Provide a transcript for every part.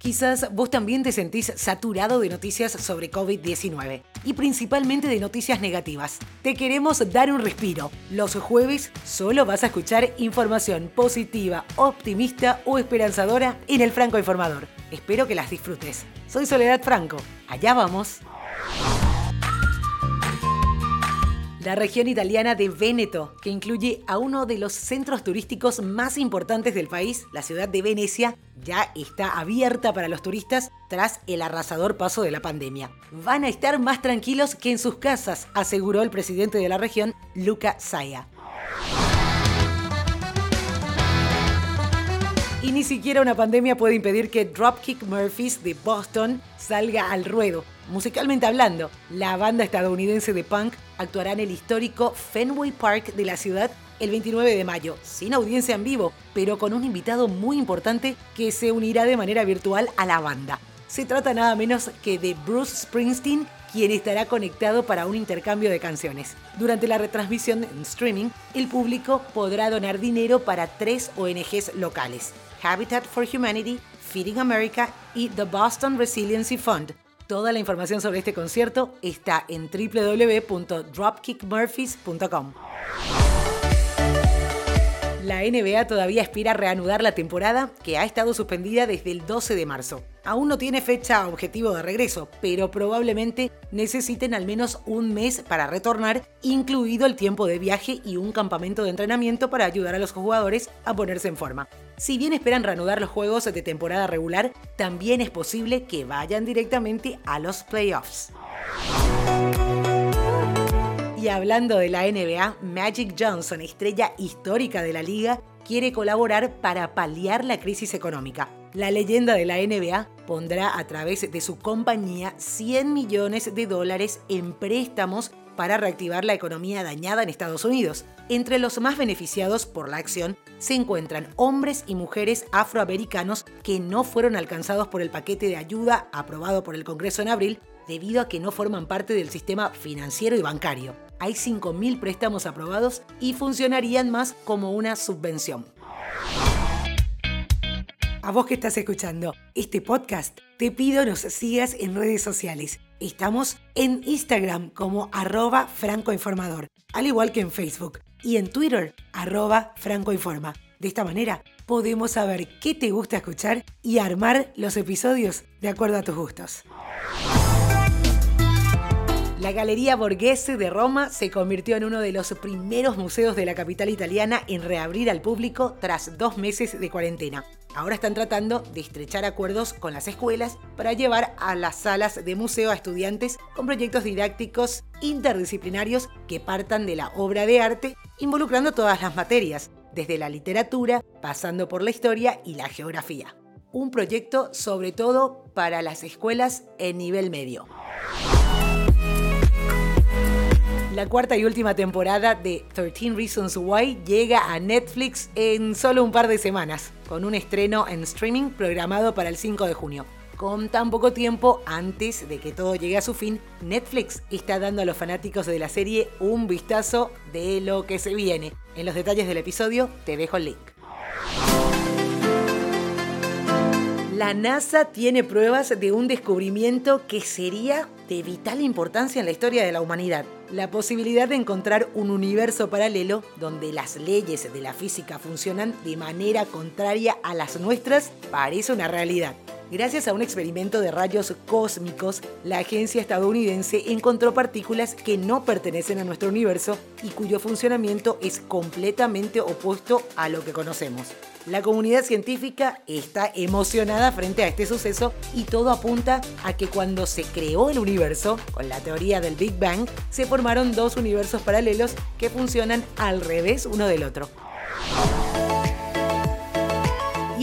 Quizás vos también te sentís saturado de noticias sobre COVID-19 y principalmente de noticias negativas. Te queremos dar un respiro. Los jueves solo vas a escuchar información positiva, optimista o esperanzadora en el Franco Informador. Espero que las disfrutes. Soy Soledad Franco. Allá vamos. La región italiana de Véneto, que incluye a uno de los centros turísticos más importantes del país, la ciudad de Venecia, ya está abierta para los turistas tras el arrasador paso de la pandemia. Van a estar más tranquilos que en sus casas, aseguró el presidente de la región, Luca Saya. Y ni siquiera una pandemia puede impedir que Dropkick Murphys de Boston salga al ruedo. Musicalmente hablando, la banda estadounidense de punk actuará en el histórico Fenway Park de la ciudad el 29 de mayo, sin audiencia en vivo, pero con un invitado muy importante que se unirá de manera virtual a la banda. Se trata nada menos que de Bruce Springsteen, quien estará conectado para un intercambio de canciones. Durante la retransmisión en streaming, el público podrá donar dinero para tres ONGs locales. Habitat for Humanity, Feeding America y The Boston Resiliency Fund. Toda la información sobre este concierto está en www.dropkickmurphys.com. La NBA todavía aspira a reanudar la temporada que ha estado suspendida desde el 12 de marzo. Aún no tiene fecha objetivo de regreso, pero probablemente necesiten al menos un mes para retornar, incluido el tiempo de viaje y un campamento de entrenamiento para ayudar a los jugadores a ponerse en forma. Si bien esperan reanudar los juegos de temporada regular, también es posible que vayan directamente a los playoffs. Y hablando de la NBA, Magic Johnson, estrella histórica de la liga, quiere colaborar para paliar la crisis económica. La leyenda de la NBA pondrá a través de su compañía 100 millones de dólares en préstamos para reactivar la economía dañada en Estados Unidos. Entre los más beneficiados por la acción se encuentran hombres y mujeres afroamericanos que no fueron alcanzados por el paquete de ayuda aprobado por el Congreso en abril debido a que no forman parte del sistema financiero y bancario hay 5.000 préstamos aprobados y funcionarían más como una subvención. A vos que estás escuchando este podcast, te pido nos sigas en redes sociales. Estamos en Instagram como arroba francoinformador, al igual que en Facebook, y en Twitter arroba francoinforma. De esta manera podemos saber qué te gusta escuchar y armar los episodios de acuerdo a tus gustos. La Galería Borghese de Roma se convirtió en uno de los primeros museos de la capital italiana en reabrir al público tras dos meses de cuarentena. Ahora están tratando de estrechar acuerdos con las escuelas para llevar a las salas de museo a estudiantes con proyectos didácticos interdisciplinarios que partan de la obra de arte, involucrando todas las materias, desde la literatura, pasando por la historia y la geografía. Un proyecto sobre todo para las escuelas en nivel medio. La cuarta y última temporada de 13 Reasons Why llega a Netflix en solo un par de semanas, con un estreno en streaming programado para el 5 de junio. Con tan poco tiempo antes de que todo llegue a su fin, Netflix está dando a los fanáticos de la serie un vistazo de lo que se viene. En los detalles del episodio te dejo el link. La NASA tiene pruebas de un descubrimiento que sería de vital importancia en la historia de la humanidad. La posibilidad de encontrar un universo paralelo donde las leyes de la física funcionan de manera contraria a las nuestras parece una realidad. Gracias a un experimento de rayos cósmicos, la agencia estadounidense encontró partículas que no pertenecen a nuestro universo y cuyo funcionamiento es completamente opuesto a lo que conocemos. La comunidad científica está emocionada frente a este suceso y todo apunta a que cuando se creó el universo, con la teoría del Big Bang, se formaron dos universos paralelos que funcionan al revés uno del otro.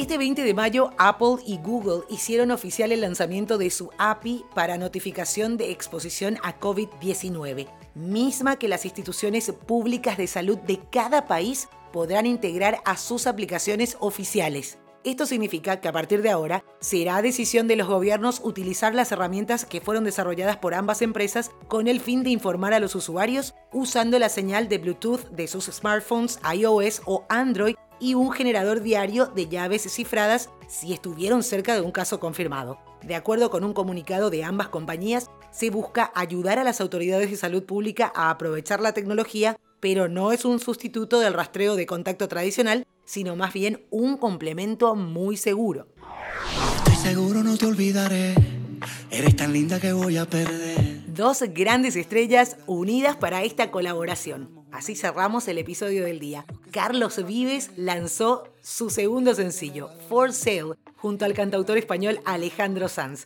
Este 20 de mayo, Apple y Google hicieron oficial el lanzamiento de su API para notificación de exposición a COVID-19, misma que las instituciones públicas de salud de cada país podrán integrar a sus aplicaciones oficiales. Esto significa que a partir de ahora será decisión de los gobiernos utilizar las herramientas que fueron desarrolladas por ambas empresas con el fin de informar a los usuarios usando la señal de Bluetooth de sus smartphones iOS o Android y un generador diario de llaves cifradas si estuvieron cerca de un caso confirmado. De acuerdo con un comunicado de ambas compañías, se busca ayudar a las autoridades de salud pública a aprovechar la tecnología, pero no es un sustituto del rastreo de contacto tradicional, sino más bien un complemento muy seguro. Estoy seguro no te olvidaré. Eres tan linda que voy a perder. Dos grandes estrellas unidas para esta colaboración. Así cerramos el episodio del día. Carlos Vives lanzó su segundo sencillo, For Sale, junto al cantautor español Alejandro Sanz.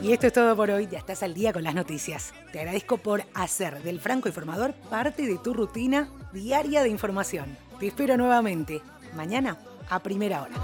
Y esto es todo por hoy, ya estás al día con las noticias. Te agradezco por hacer del Franco Informador parte de tu rutina diaria de información. Te espero nuevamente, mañana a primera hora.